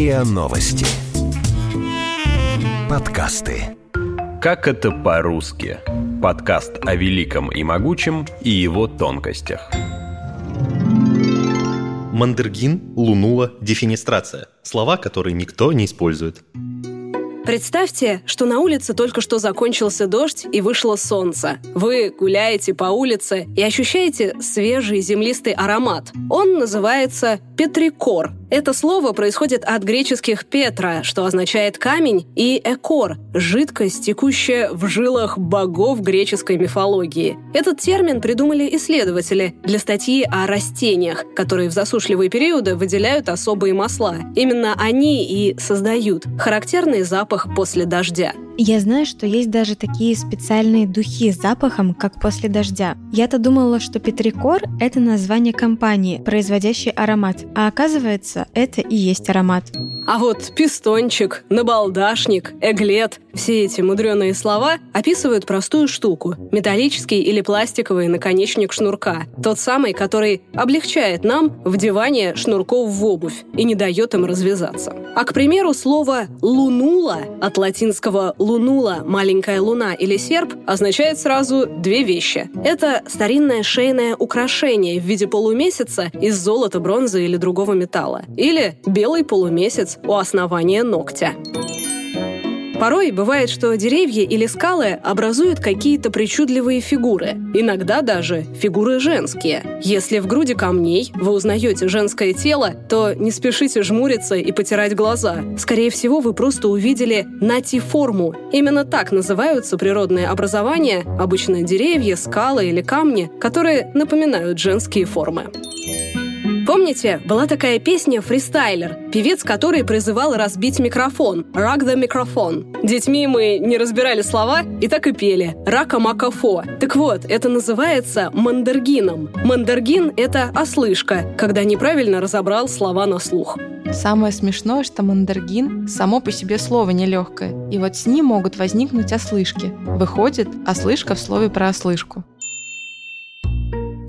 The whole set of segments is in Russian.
РИА Новости. Подкасты. Как это по-русски? Подкаст о великом и могучем и его тонкостях. Мандергин, лунула, дефинистрация. Слова, которые никто не использует. Представьте, что на улице только что закончился дождь и вышло солнце. Вы гуляете по улице и ощущаете свежий землистый аромат. Он называется петрикор. Это слово происходит от греческих «петра», что означает «камень», и «экор» — жидкость, текущая в жилах богов греческой мифологии. Этот термин придумали исследователи для статьи о растениях, которые в засушливые периоды выделяют особые масла. Именно они и создают характерный запах после дождя. Я знаю, что есть даже такие специальные духи с запахом, как после дождя. Я-то думала, что Петрикор – это название компании, производящей аромат, а оказывается, это и есть аромат. А вот пистончик, набалдашник, эглет – все эти мудреные слова описывают простую штуку – металлический или пластиковый наконечник шнурка. Тот самый, который облегчает нам вдевание шнурков в обувь и не дает им развязаться. А, к примеру, слово «лунула» от латинского лунула, маленькая луна или серп означает сразу две вещи. Это старинное шейное украшение в виде полумесяца из золота, бронзы или другого металла. Или белый полумесяц у основания ногтя. Порой бывает, что деревья или скалы образуют какие-то причудливые фигуры, иногда даже фигуры женские. Если в груди камней вы узнаете женское тело, то не спешите жмуриться и потирать глаза. Скорее всего, вы просто увидели натиформу. Именно так называются природные образования, обычно деревья, скалы или камни, которые напоминают женские формы. Помните, была такая песня «Фристайлер», певец который призывал разбить микрофон «Rock the microphone». Детьми мы не разбирали слова и так и пели «Рака макафо». Так вот, это называется мандергином. Мандергин — это ослышка, когда неправильно разобрал слова на слух. Самое смешное, что мандергин само по себе слово нелегкое, и вот с ним могут возникнуть ослышки. Выходит, ослышка в слове про ослышку.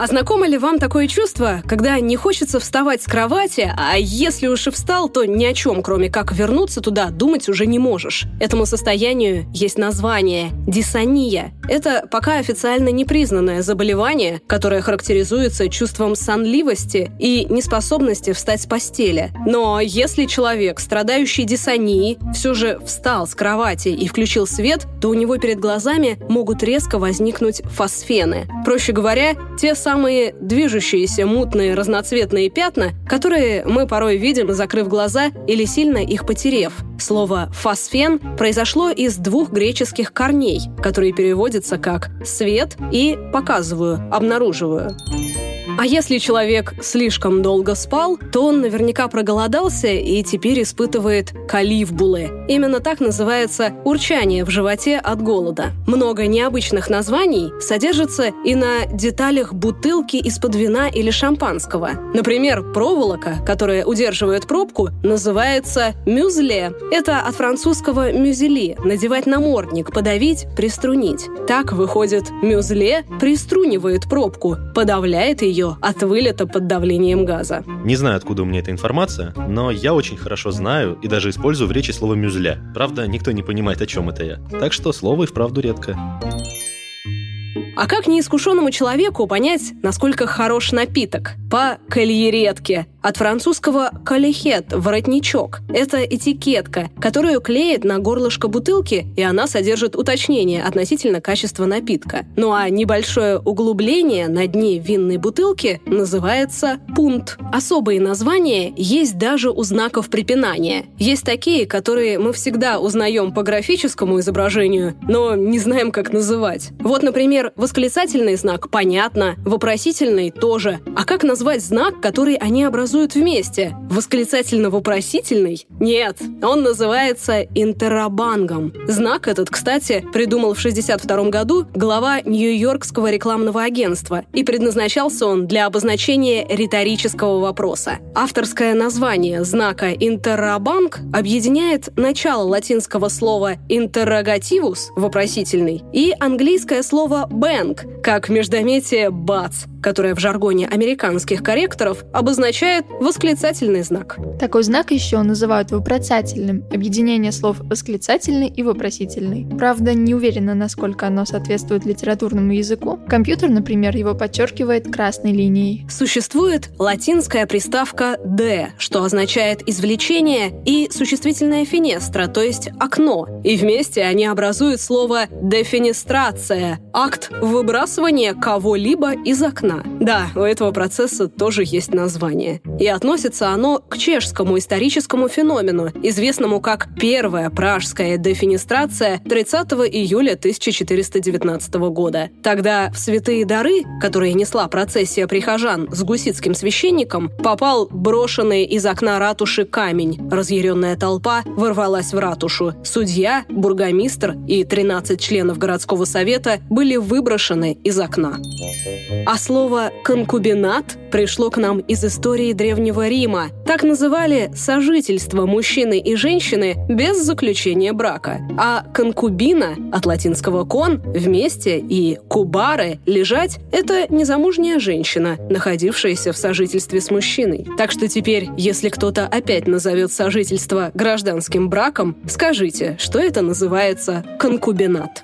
А знакомо ли вам такое чувство, когда не хочется вставать с кровати, а если уж и встал, то ни о чем, кроме как вернуться туда, думать уже не можешь? Этому состоянию есть название – дисония. Это пока официально непризнанное заболевание, которое характеризуется чувством сонливости и неспособности встать с постели. Но если человек, страдающий дисонией, все же встал с кровати и включил свет, то у него перед глазами могут резко возникнуть фосфены. Проще говоря, те самые самые движущиеся мутные разноцветные пятна, которые мы порой видим, закрыв глаза или сильно их потерев. Слово «фосфен» произошло из двух греческих корней, которые переводятся как «свет» и «показываю», «обнаруживаю». А если человек слишком долго спал, то он наверняка проголодался и теперь испытывает каливбулы. Именно так называется урчание в животе от голода. Много необычных названий содержится и на деталях бутылки из-под вина или шампанского. Например, проволока, которая удерживает пробку, называется мюзле. Это от французского мюзели – надевать намордник, подавить, приструнить. Так выходит, мюзле приструнивает пробку, подавляет ее ее от вылета под давлением газа. Не знаю, откуда у меня эта информация, но я очень хорошо знаю и даже использую в речи слово «мюзля». Правда, никто не понимает, о чем это я. Так что слово и вправду редко. А как неискушенному человеку понять, насколько хорош напиток? По кальеретке. От французского «калихет» – воротничок. Это этикетка, которую клеит на горлышко бутылки, и она содержит уточнение относительно качества напитка. Ну а небольшое углубление на дне винной бутылки называется пунт. Особые названия есть даже у знаков препинания. Есть такие, которые мы всегда узнаем по графическому изображению, но не знаем, как называть. Вот, например, восклицательный знак – понятно, вопросительный – тоже. А как назвать знак, который они образуют образуют вместе. Восклицательно-вопросительный? Нет, он называется интерабангом. Знак этот, кстати, придумал в 1962 году глава Нью-Йоркского рекламного агентства, и предназначался он для обозначения риторического вопроса. Авторское название знака интерабанг объединяет начало латинского слова interrogativus – вопросительный, и английское слово bank, как междометие бац. Которое в жаргоне американских корректоров обозначает восклицательный знак. Такой знак еще называют вопросательным, объединение слов восклицательный и вопросительный. Правда, не уверена, насколько оно соответствует литературному языку. Компьютер, например, его подчеркивает красной линией. Существует латинская приставка «de», что означает «извлечение», и существительная финестра, то есть «окно». И вместе они образуют слово «дефинистрация» — акт выбрасывания кого-либо из окна. Да, у этого процесса тоже есть название. И относится оно к чешскому историческому феномену, известному как Первая пражская дефинистрация 30 июля 1419 года. Тогда в святые дары, которые несла процессия прихожан с гуситским священником, попал брошенный из окна ратуши камень. Разъяренная толпа ворвалась в ратушу. Судья, бургомистр и 13 членов городского совета были выброшены из окна. А слово «конкубинат» пришло к нам из истории Древнего Рима. Так называли сожительство мужчины и женщины без заключения брака. А конкубина, от латинского «кон» — вместе и «кубаре» — лежать — это незамужняя женщина, находившаяся в сожительстве с мужчиной. Так что теперь, если кто-то опять назовет сожительство гражданским браком, скажите, что это называется конкубинат.